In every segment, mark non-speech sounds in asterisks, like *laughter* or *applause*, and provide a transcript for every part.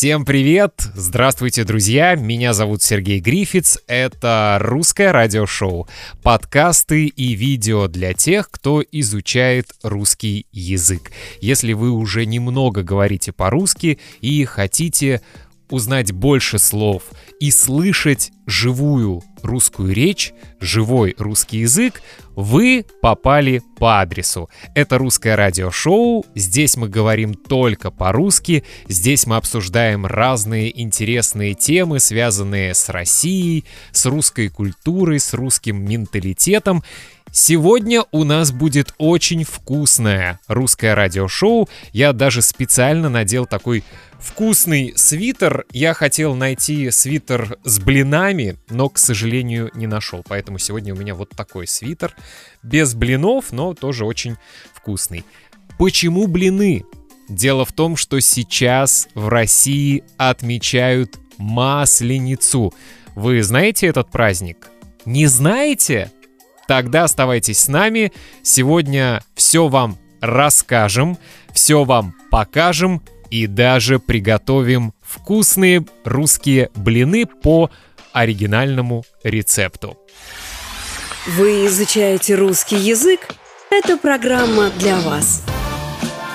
Всем привет! Здравствуйте, друзья! Меня зовут Сергей Грифиц. Это русское радиошоу. Подкасты и видео для тех, кто изучает русский язык. Если вы уже немного говорите по-русски и хотите узнать больше слов и слышать живую русскую речь, живой русский язык, вы попали по адресу. Это русское радиошоу, здесь мы говорим только по-русски, здесь мы обсуждаем разные интересные темы, связанные с Россией, с русской культурой, с русским менталитетом. Сегодня у нас будет очень вкусное русское радиошоу. Я даже специально надел такой вкусный свитер. Я хотел найти свитер с блинами, но, к сожалению, не нашел. Поэтому сегодня у меня вот такой свитер. Без блинов, но тоже очень вкусный. Почему блины? Дело в том, что сейчас в России отмечают Масленицу. Вы знаете этот праздник? Не знаете? Тогда оставайтесь с нами. Сегодня все вам расскажем, все вам покажем и даже приготовим вкусные русские блины по оригинальному рецепту. Вы изучаете русский язык? Это программа для вас.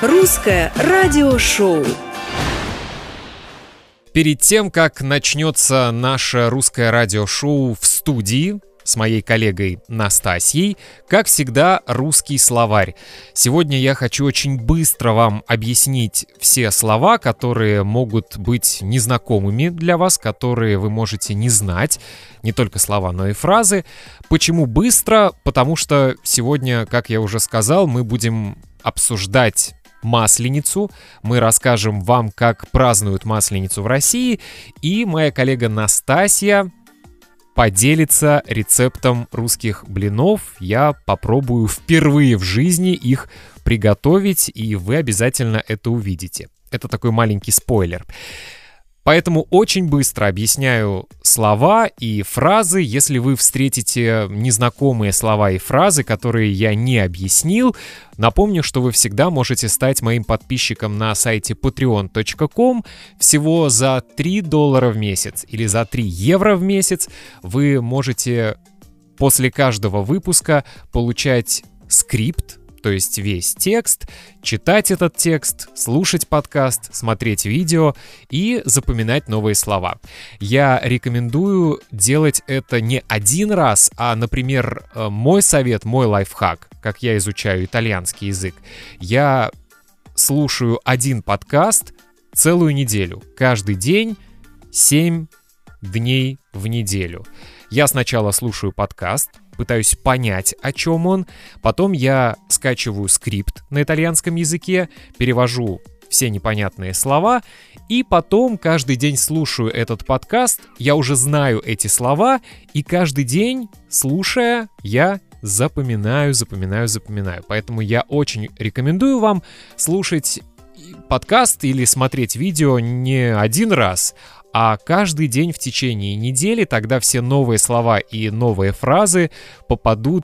Русское радиошоу. Перед тем, как начнется наше русское радиошоу в студии, с моей коллегой Настасьей, как всегда, русский словарь. Сегодня я хочу очень быстро вам объяснить все слова, которые могут быть незнакомыми для вас, которые вы можете не знать, не только слова, но и фразы. Почему быстро? Потому что сегодня, как я уже сказал, мы будем обсуждать Масленицу. Мы расскажем вам, как празднуют Масленицу в России. И моя коллега Настасья поделится рецептом русских блинов. Я попробую впервые в жизни их приготовить, и вы обязательно это увидите. Это такой маленький спойлер. Поэтому очень быстро объясняю слова и фразы. Если вы встретите незнакомые слова и фразы, которые я не объяснил, напомню, что вы всегда можете стать моим подписчиком на сайте patreon.com. Всего за 3 доллара в месяц или за 3 евро в месяц вы можете после каждого выпуска получать скрипт, то есть весь текст, читать этот текст, слушать подкаст, смотреть видео и запоминать новые слова. Я рекомендую делать это не один раз, а, например, э, мой совет, мой лайфхак, как я изучаю итальянский язык. Я слушаю один подкаст целую неделю, каждый день 7 дней в неделю. Я сначала слушаю подкаст, пытаюсь понять, о чем он. Потом я скачиваю скрипт на итальянском языке, перевожу все непонятные слова, и потом каждый день слушаю этот подкаст, я уже знаю эти слова, и каждый день, слушая, я запоминаю, запоминаю, запоминаю. Поэтому я очень рекомендую вам слушать подкаст или смотреть видео не один раз, а каждый день в течение недели тогда все новые слова и новые фразы попадут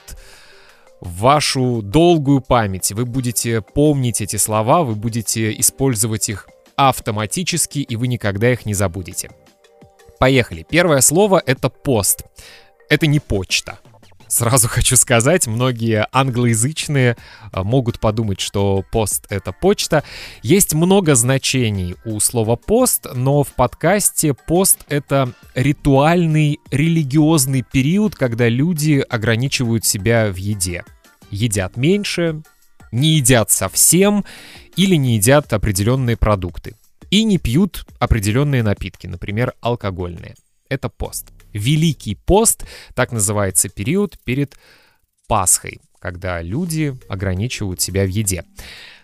в вашу долгую память. Вы будете помнить эти слова, вы будете использовать их автоматически, и вы никогда их не забудете. Поехали. Первое слово — это пост. Это не почта. Сразу *laughs* хочу сказать, многие англоязычные а, могут подумать, что пост — это почта. Есть много значений у слова пост, но в подкасте пост — это ритуальный религиозный период, когда люди ограничивают себя в еде. Едят меньше, не едят совсем или не едят определенные продукты. И не пьют определенные напитки, например, алкогольные. Это пост. Великий пост, так называется период перед Пасхой, когда люди ограничивают себя в еде.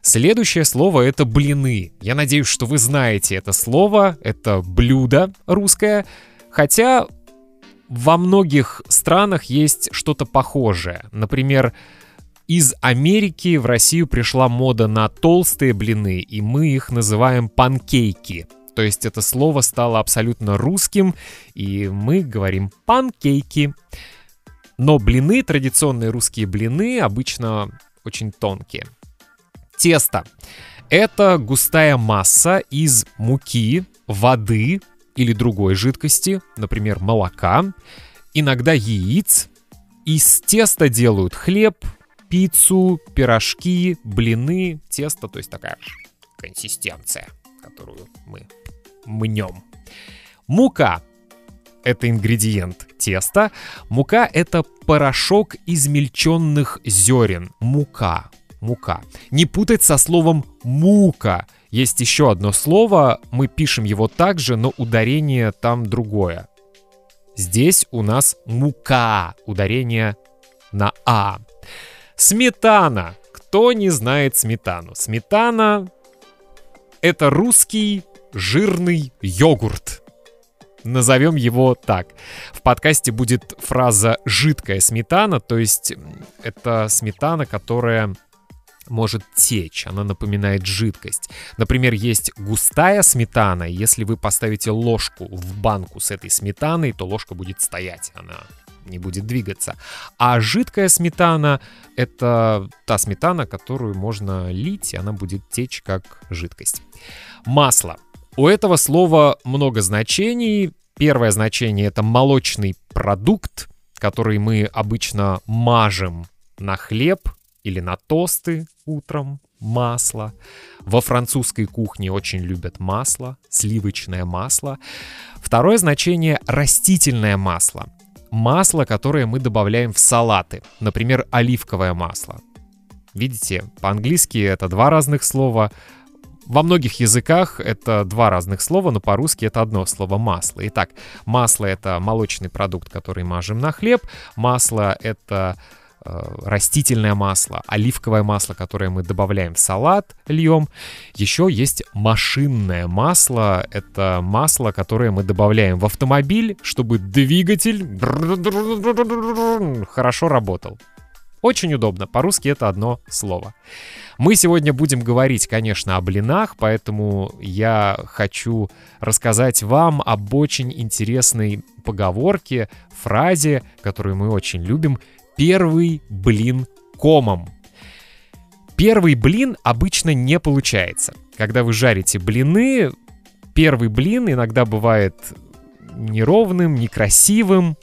Следующее слово это блины. Я надеюсь, что вы знаете это слово. Это блюдо русское. Хотя во многих странах есть что-то похожее. Например, из Америки в Россию пришла мода на толстые блины, и мы их называем панкейки. То есть это слово стало абсолютно русским, и мы говорим панкейки. Но блины, традиционные русские блины, обычно очень тонкие. Тесто. Это густая масса из муки, воды или другой жидкости, например, молока, иногда яиц. Из теста делают хлеб, пиццу, пирожки, блины, тесто, то есть такая консистенция, которую мы мнем. Мука — это ингредиент теста. Мука — это порошок измельченных зерен. Мука. Мука. Не путать со словом мука. Есть еще одно слово, мы пишем его также, но ударение там другое. Здесь у нас мука, ударение на А. Сметана. Кто не знает сметану? Сметана — это русский жирный йогурт. Назовем его так. В подкасте будет фраза «жидкая сметана», то есть это сметана, которая может течь, она напоминает жидкость. Например, есть густая сметана, если вы поставите ложку в банку с этой сметаной, то ложка будет стоять, она не будет двигаться. А жидкая сметана — это та сметана, которую можно лить, и она будет течь как жидкость. Масло. У этого слова много значений. Первое значение — это молочный продукт, который мы обычно мажем на хлеб или на тосты утром. Масло. Во французской кухне очень любят масло, сливочное масло. Второе значение — растительное масло. Масло, которое мы добавляем в салаты. Например, оливковое масло. Видите, по-английски это два разных слова, во многих языках это два разных слова, но по-русски это одно слово масло. Итак, масло это молочный продукт, который мажем на хлеб. Масло это э, растительное масло, оливковое масло, которое мы добавляем в салат, льем. Еще есть машинное масло. Это масло, которое мы добавляем в автомобиль, чтобы двигатель *laughs* хорошо работал. Очень удобно. По-русски это одно слово. Мы сегодня будем говорить, конечно, о блинах, поэтому я хочу рассказать вам об очень интересной поговорке, фразе, которую мы очень любим. Первый блин комом. Первый блин обычно не получается. Когда вы жарите блины, первый блин иногда бывает неровным, некрасивым.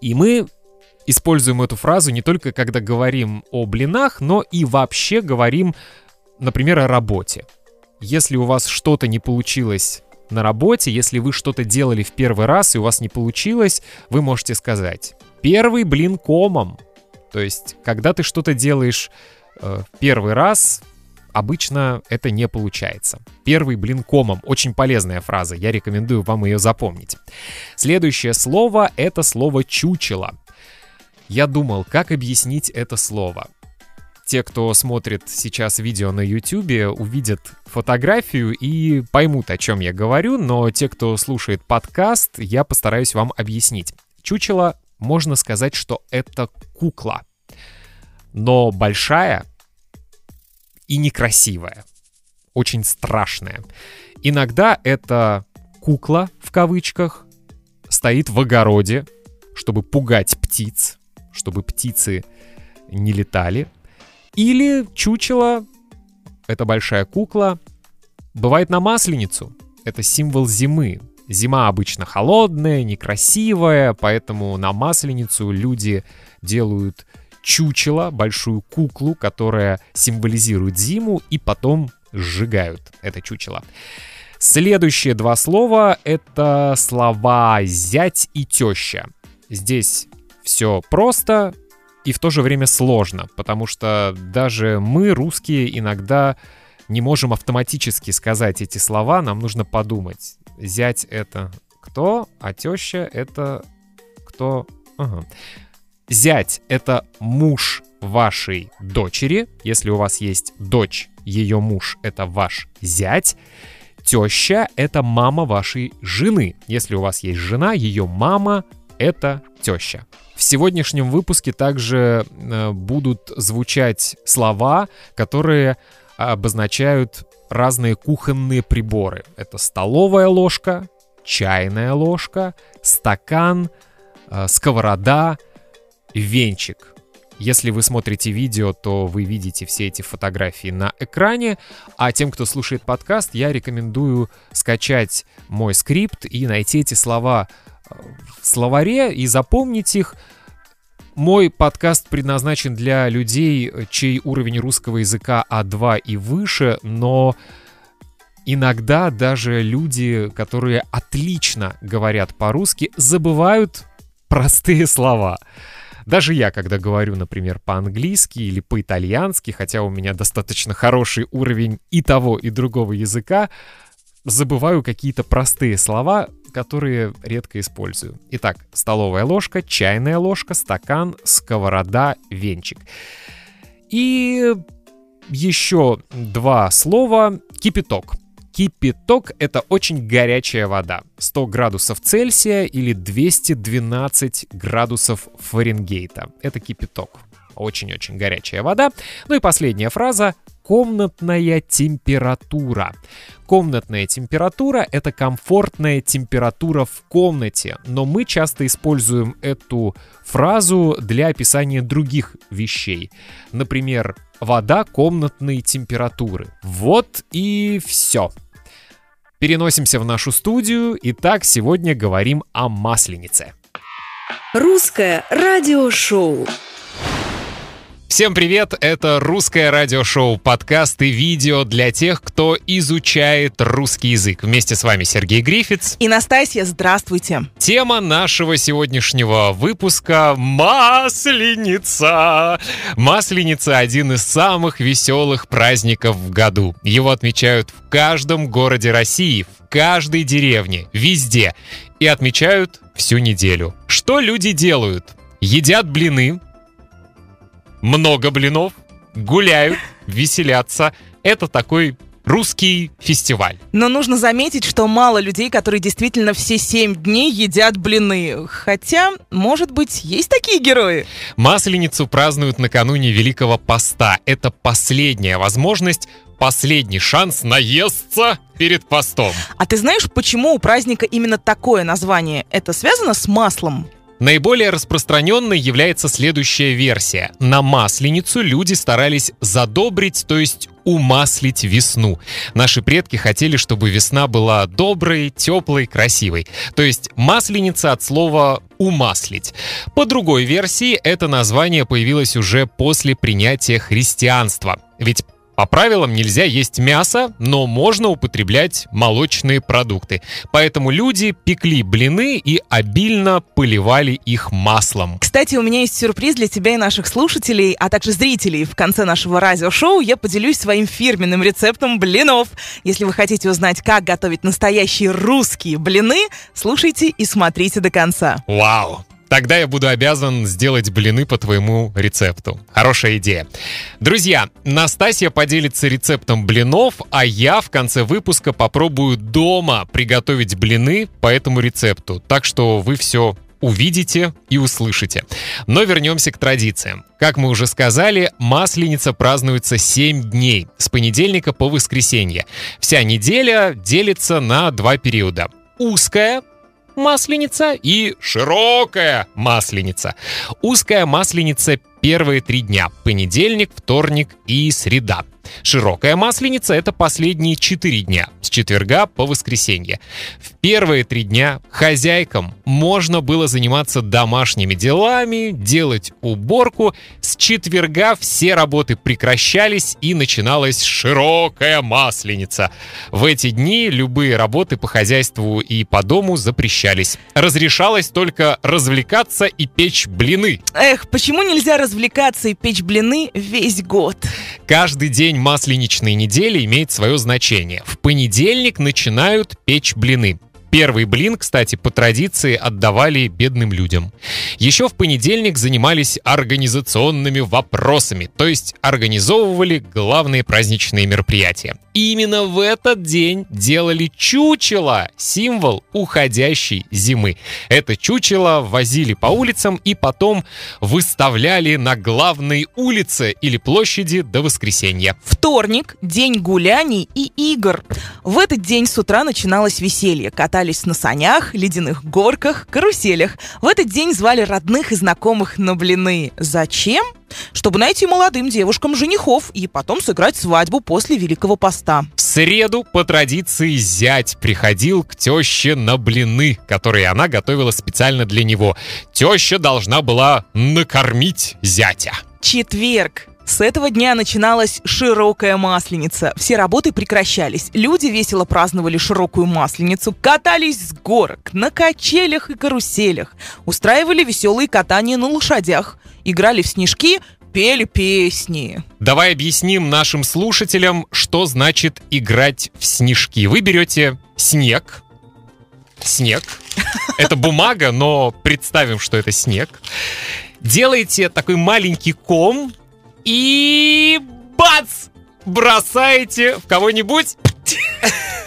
И мы используем эту фразу не только когда говорим о блинах, но и вообще говорим, например, о работе. Если у вас что-то не получилось на работе, если вы что-то делали в первый раз и у вас не получилось, вы можете сказать «первый блин комом». То есть, когда ты что-то делаешь э, первый раз, обычно это не получается. Первый блин комом. Очень полезная фраза, я рекомендую вам ее запомнить. Следующее слово — это слово «чучело». Я думал, как объяснить это слово. Те, кто смотрит сейчас видео на YouTube, увидят фотографию и поймут, о чем я говорю, но те, кто слушает подкаст, я постараюсь вам объяснить. Чучело, можно сказать, что это кукла, но большая и некрасивая, очень страшная. Иногда эта кукла, в кавычках, стоит в огороде, чтобы пугать птиц, чтобы птицы не летали. Или чучело, это большая кукла, бывает на Масленицу. Это символ зимы. Зима обычно холодная, некрасивая, поэтому на Масленицу люди делают чучело, большую куклу, которая символизирует зиму, и потом сжигают это чучело. Следующие два слова — это слова «зять» и «теща». Здесь все просто и в то же время сложно, потому что даже мы, русские, иногда не можем автоматически сказать эти слова, нам нужно подумать. Зять — это кто, а теща — это кто? Ага. Зять — это муж вашей дочери. Если у вас есть дочь, ее муж — это ваш зять. Теща — это мама вашей жены. Если у вас есть жена, ее мама — это теща. В сегодняшнем выпуске также э, будут звучать слова, которые обозначают разные кухонные приборы. Это столовая ложка, чайная ложка, стакан, э, сковорода, венчик. Если вы смотрите видео, то вы видите все эти фотографии на экране, а тем, кто слушает подкаст, я рекомендую скачать мой скрипт и найти эти слова в словаре и запомнить их. Мой подкаст предназначен для людей, чей уровень русского языка А2 и выше, но иногда даже люди, которые отлично говорят по-русски, забывают простые слова. Даже я, когда говорю, например, по-английски или по-итальянски, хотя у меня достаточно хороший уровень и того, и другого языка, забываю какие-то простые слова, которые редко использую. Итак, столовая ложка, чайная ложка, стакан, сковорода, венчик. И еще два слова кипяток. Кипяток — это очень горячая вода. 100 градусов Цельсия или 212 градусов Фаренгейта. Это кипяток. Очень-очень горячая вода. Ну и последняя фраза комнатная температура. Комнатная температура — это комфортная температура в комнате, но мы часто используем эту фразу для описания других вещей. Например, вода комнатной температуры. Вот и все. Переносимся в нашу студию. Итак, сегодня говорим о масленице. Русское радиошоу. Всем привет! Это русское радиошоу, подкаст и видео для тех, кто изучает русский язык. Вместе с вами Сергей Грифиц. И Настасья, здравствуйте. Тема нашего сегодняшнего выпуска — Масленица. Масленица — один из самых веселых праздников в году. Его отмечают в каждом городе России, в каждой деревне, везде. И отмечают всю неделю. Что люди делают? Едят блины, много блинов, гуляют, веселятся. Это такой русский фестиваль. Но нужно заметить, что мало людей, которые действительно все семь дней едят блины. Хотя, может быть, есть такие герои. Масленицу празднуют накануне Великого Поста. Это последняя возможность последний шанс наесться перед постом. А ты знаешь, почему у праздника именно такое название? Это связано с маслом? Наиболее распространенной является следующая версия. На Масленицу люди старались задобрить, то есть умаслить весну. Наши предки хотели, чтобы весна была доброй, теплой, красивой. То есть масленица от слова «умаслить». По другой версии, это название появилось уже после принятия христианства. Ведь по правилам нельзя есть мясо, но можно употреблять молочные продукты. Поэтому люди пекли блины и обильно поливали их маслом. Кстати, у меня есть сюрприз для тебя и наших слушателей, а также зрителей. В конце нашего радиошоу я поделюсь своим фирменным рецептом блинов. Если вы хотите узнать, как готовить настоящие русские блины, слушайте и смотрите до конца. Вау! Тогда я буду обязан сделать блины по твоему рецепту. Хорошая идея. Друзья, Настасья поделится рецептом блинов, а я в конце выпуска попробую дома приготовить блины по этому рецепту. Так что вы все увидите и услышите. Но вернемся к традициям. Как мы уже сказали, Масленица празднуется 7 дней, с понедельника по воскресенье. Вся неделя делится на два периода. Узкая, масленица и широкая масленица. Узкая масленица первые три дня – понедельник, вторник и среда. Широкая масленица – это последние четыре дня, с четверга по воскресенье. В первые три дня хозяйкам можно было заниматься домашними делами, делать уборку. С четверга все работы прекращались и начиналась широкая масленица. В эти дни любые работы по хозяйству и по дому запрещались. Разрешалось только развлекаться и печь блины. Эх, почему нельзя развлекаться и печь блины весь год? Каждый день масленичной недели имеет свое значение. В понедельник начинают печь блины. Первый блин, кстати, по традиции отдавали бедным людям. Еще в понедельник занимались организационными вопросами, то есть организовывали главные праздничные мероприятия. Именно в этот день делали чучело, символ уходящей зимы. Это чучело возили по улицам и потом выставляли на главной улице или площади до воскресенья. Вторник – день гуляний и игр. В этот день с утра начиналось веселье. Катали катались на санях, ледяных горках, каруселях. В этот день звали родных и знакомых на блины. Зачем? Чтобы найти молодым девушкам женихов и потом сыграть свадьбу после Великого Поста. В среду по традиции зять приходил к теще на блины, которые она готовила специально для него. Теща должна была накормить зятя. Четверг. С этого дня начиналась широкая масленица. Все работы прекращались. Люди весело праздновали широкую масленицу, катались с горок, на качелях и каруселях, устраивали веселые катания на лошадях, играли в снежки, пели песни. Давай объясним нашим слушателям, что значит играть в снежки. Вы берете снег, снег, это бумага, но представим, что это снег. Делаете такой маленький ком, и бац! Бросаете в кого-нибудь.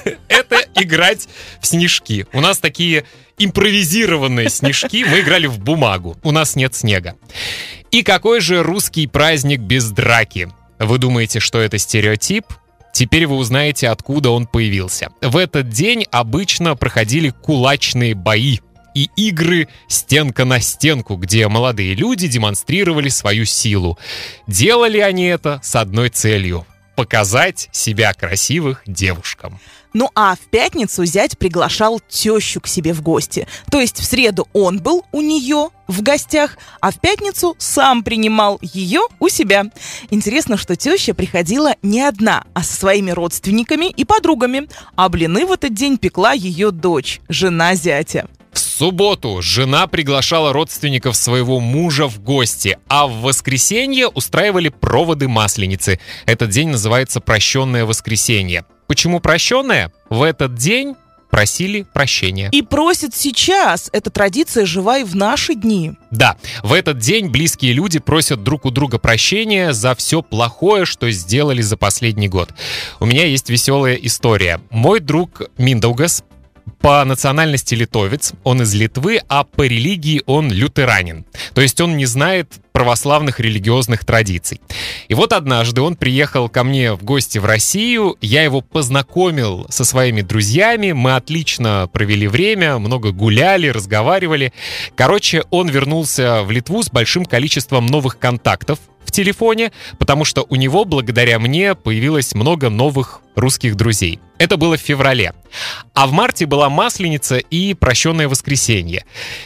*laughs* Это играть в снежки. У нас такие импровизированные снежки. Мы играли в бумагу. У нас нет снега. И какой же русский праздник без драки? Вы думаете, что это стереотип? Теперь вы узнаете, откуда он появился. В этот день обычно проходили кулачные бои и игры «Стенка на стенку», где молодые люди демонстрировали свою силу. Делали они это с одной целью — показать себя красивых девушкам. Ну а в пятницу зять приглашал тещу к себе в гости. То есть в среду он был у нее в гостях, а в пятницу сам принимал ее у себя. Интересно, что теща приходила не одна, а со своими родственниками и подругами. А блины в этот день пекла ее дочь, жена зятя. В субботу жена приглашала родственников своего мужа в гости, а в воскресенье устраивали проводы масленицы. Этот день называется «Прощенное воскресенье». Почему прощенное? В этот день просили прощения. И просят сейчас. Эта традиция жива и в наши дни. Да, в этот день близкие люди просят друг у друга прощения за все плохое, что сделали за последний год. У меня есть веселая история. Мой друг Миндаугас по национальности литовец, он из Литвы, а по религии он лютеранин. То есть он не знает православных религиозных традиций. И вот однажды он приехал ко мне в гости в Россию, я его познакомил со своими друзьями, мы отлично провели время, много гуляли, разговаривали. Короче, он вернулся в Литву с большим количеством новых контактов, телефоне, потому что у него, благодаря мне, появилось много новых русских друзей. Это было в феврале. А в марте была Масленица и Прощенное воскресенье.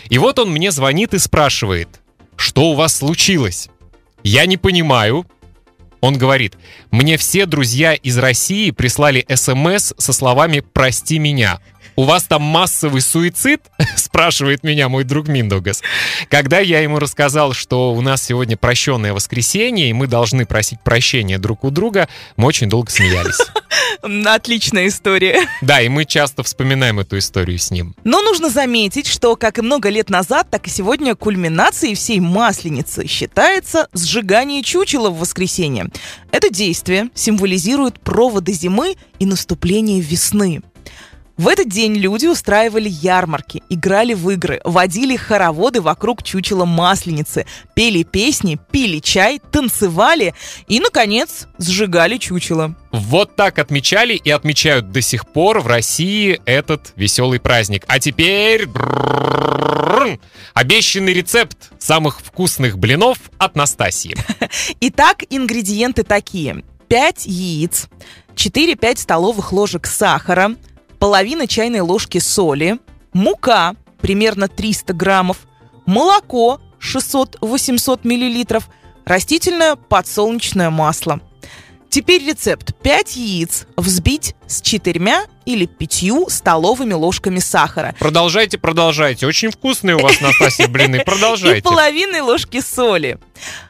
И вот он мне звонит и спрашивает, что у вас случилось? Я не понимаю. Он говорит, мне все друзья из России прислали смс со словами «прости меня» у вас там массовый суицид? *laughs* Спрашивает меня мой друг Миндугас. Когда я ему рассказал, что у нас сегодня прощенное воскресенье, и мы должны просить прощения друг у друга, мы очень долго смеялись. *laughs* Отличная история. Да, и мы часто вспоминаем эту историю с ним. Но нужно заметить, что как и много лет назад, так и сегодня кульминацией всей масленицы считается сжигание чучела в воскресенье. Это действие символизирует проводы зимы и наступление весны. В этот день люди устраивали ярмарки, играли в игры, водили хороводы вокруг чучела масленицы, пели песни, пили чай, танцевали и, наконец, сжигали чучело. Вот так отмечали и отмечают до сих пор в России этот веселый праздник. А теперь обещанный рецепт самых вкусных блинов от Настасьи. Итак, ингредиенты такие. 5 яиц, 4-5 столовых ложек сахара, половина чайной ложки соли, мука примерно 300 граммов, молоко 600-800 миллилитров, растительное подсолнечное масло. Теперь рецепт. 5 яиц взбить с четырьмя или пятью столовыми ложками сахара. Продолжайте, продолжайте. Очень вкусные у вас, Настасья, блины. *laughs* Продолжайте. И половиной ложки соли.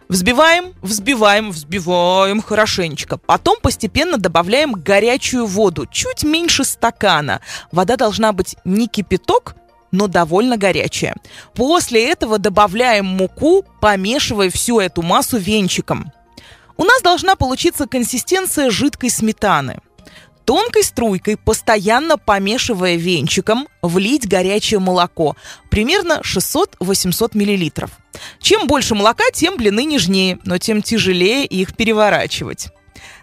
Взбиваем, взбиваем, взбиваем хорошенечко. Потом постепенно добавляем горячую воду, чуть меньше стакана. Вода должна быть не кипяток, но довольно горячая. После этого добавляем муку, помешивая всю эту массу венчиком. У нас должна получиться консистенция жидкой сметаны. Тонкой струйкой, постоянно помешивая венчиком, влить горячее молоко, примерно 600-800 мл. Чем больше молока, тем блины нежнее, но тем тяжелее их переворачивать.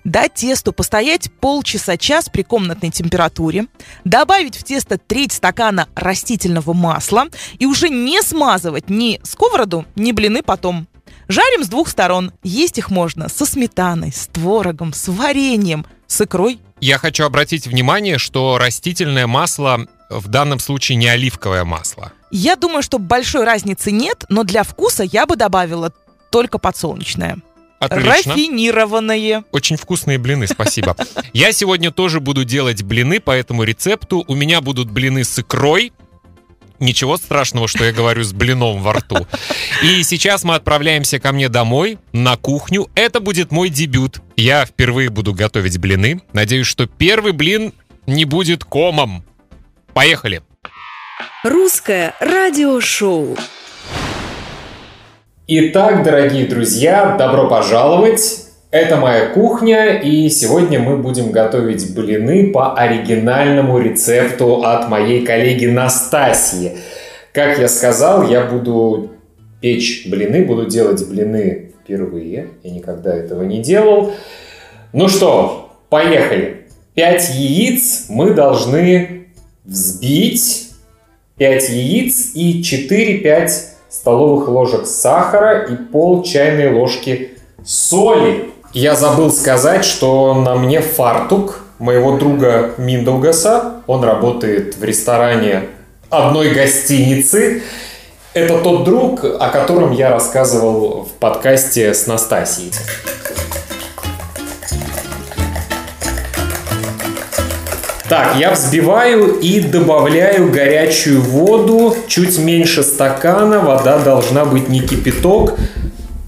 дать тесту постоять полчаса-час при комнатной температуре, добавить в тесто треть стакана растительного масла и уже не смазывать ни сковороду, ни блины потом. Жарим с двух сторон. Есть их можно со сметаной, с творогом, с вареньем, с икрой. Я хочу обратить внимание, что растительное масло в данном случае не оливковое масло. Я думаю, что большой разницы нет, но для вкуса я бы добавила только подсолнечное. Отлично. Рафинированное. Очень вкусные блины, спасибо. *laughs* Я сегодня тоже буду делать блины по этому рецепту. У меня будут блины с икрой. Ничего страшного, что я говорю с блином во рту. И сейчас мы отправляемся ко мне домой, на кухню. Это будет мой дебют. Я впервые буду готовить блины. Надеюсь, что первый блин не будет комом. Поехали! Русское радиошоу. Итак, дорогие друзья, добро пожаловать! Это моя кухня, и сегодня мы будем готовить блины по оригинальному рецепту от моей коллеги Настасьи. Как я сказал, я буду печь блины, буду делать блины впервые. Я никогда этого не делал. Ну что, поехали. 5 яиц мы должны взбить. 5 яиц и 4-5 столовых ложек сахара и пол чайной ложки соли. Я забыл сказать, что на мне фартук моего друга Миндаугаса. Он работает в ресторане одной гостиницы. Это тот друг, о котором я рассказывал в подкасте с Настасией. Так, я взбиваю и добавляю горячую воду, чуть меньше стакана, вода должна быть не кипяток.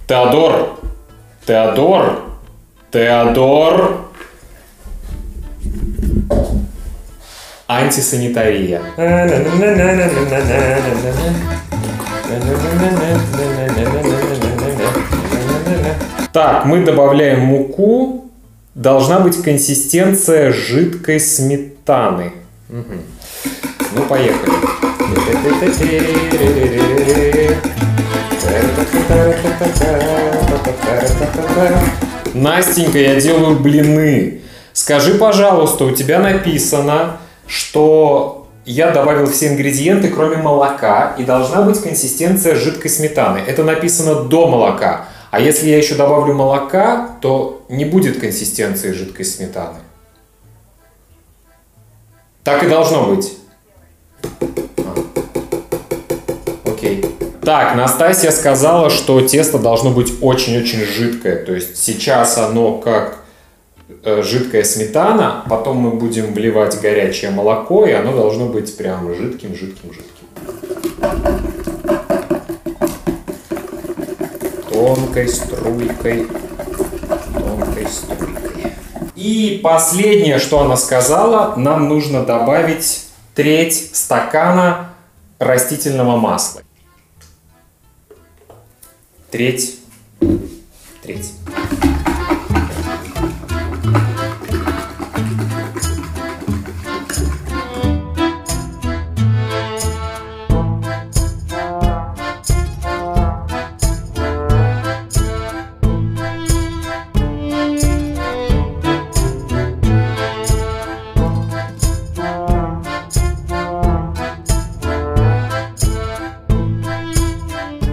Теодор, Теодор, Теодор. Антисанитария. Так, мы добавляем муку. Должна быть консистенция жидкой сметаны. Угу. Ну, поехали. Настенька, я делаю блины. Скажи, пожалуйста, у тебя написано, что я добавил все ингредиенты, кроме молока, и должна быть консистенция жидкой сметаны. Это написано до молока. А если я еще добавлю молока, то не будет консистенции жидкой сметаны. Так и должно быть. А. Окей. Так, Настасья сказала, что тесто должно быть очень-очень жидкое. То есть сейчас оно как э, жидкая сметана, потом мы будем вливать горячее молоко, и оно должно быть прям жидким-жидким-жидким тонкой струйкой, тонкой струйкой. И последнее, что она сказала, нам нужно добавить треть стакана растительного масла. Треть. Треть.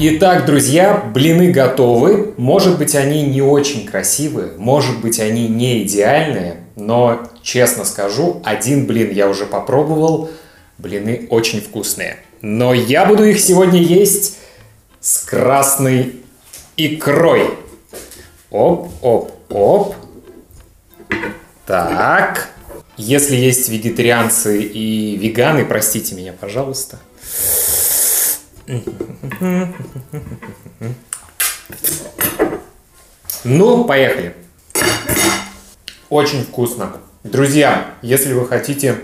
Итак, друзья, блины готовы. Может быть, они не очень красивые, может быть, они не идеальные, но, честно скажу, один блин я уже попробовал. Блины очень вкусные. Но я буду их сегодня есть с красной икрой. Оп, оп, оп. Так. Если есть вегетарианцы и веганы, простите меня, пожалуйста. Ну, поехали. Очень вкусно. Друзья, если вы хотите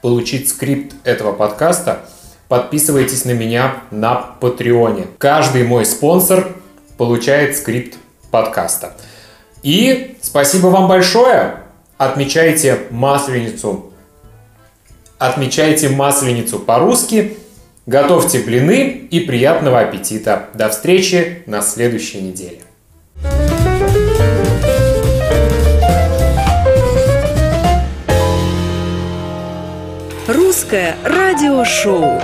получить скрипт этого подкаста, подписывайтесь на меня на Патреоне. Каждый мой спонсор получает скрипт подкаста. И спасибо вам большое. Отмечайте Масленицу. Отмечайте Масленицу по-русски – Готовьте блины и приятного аппетита. До встречи на следующей неделе. Русское радиошоу.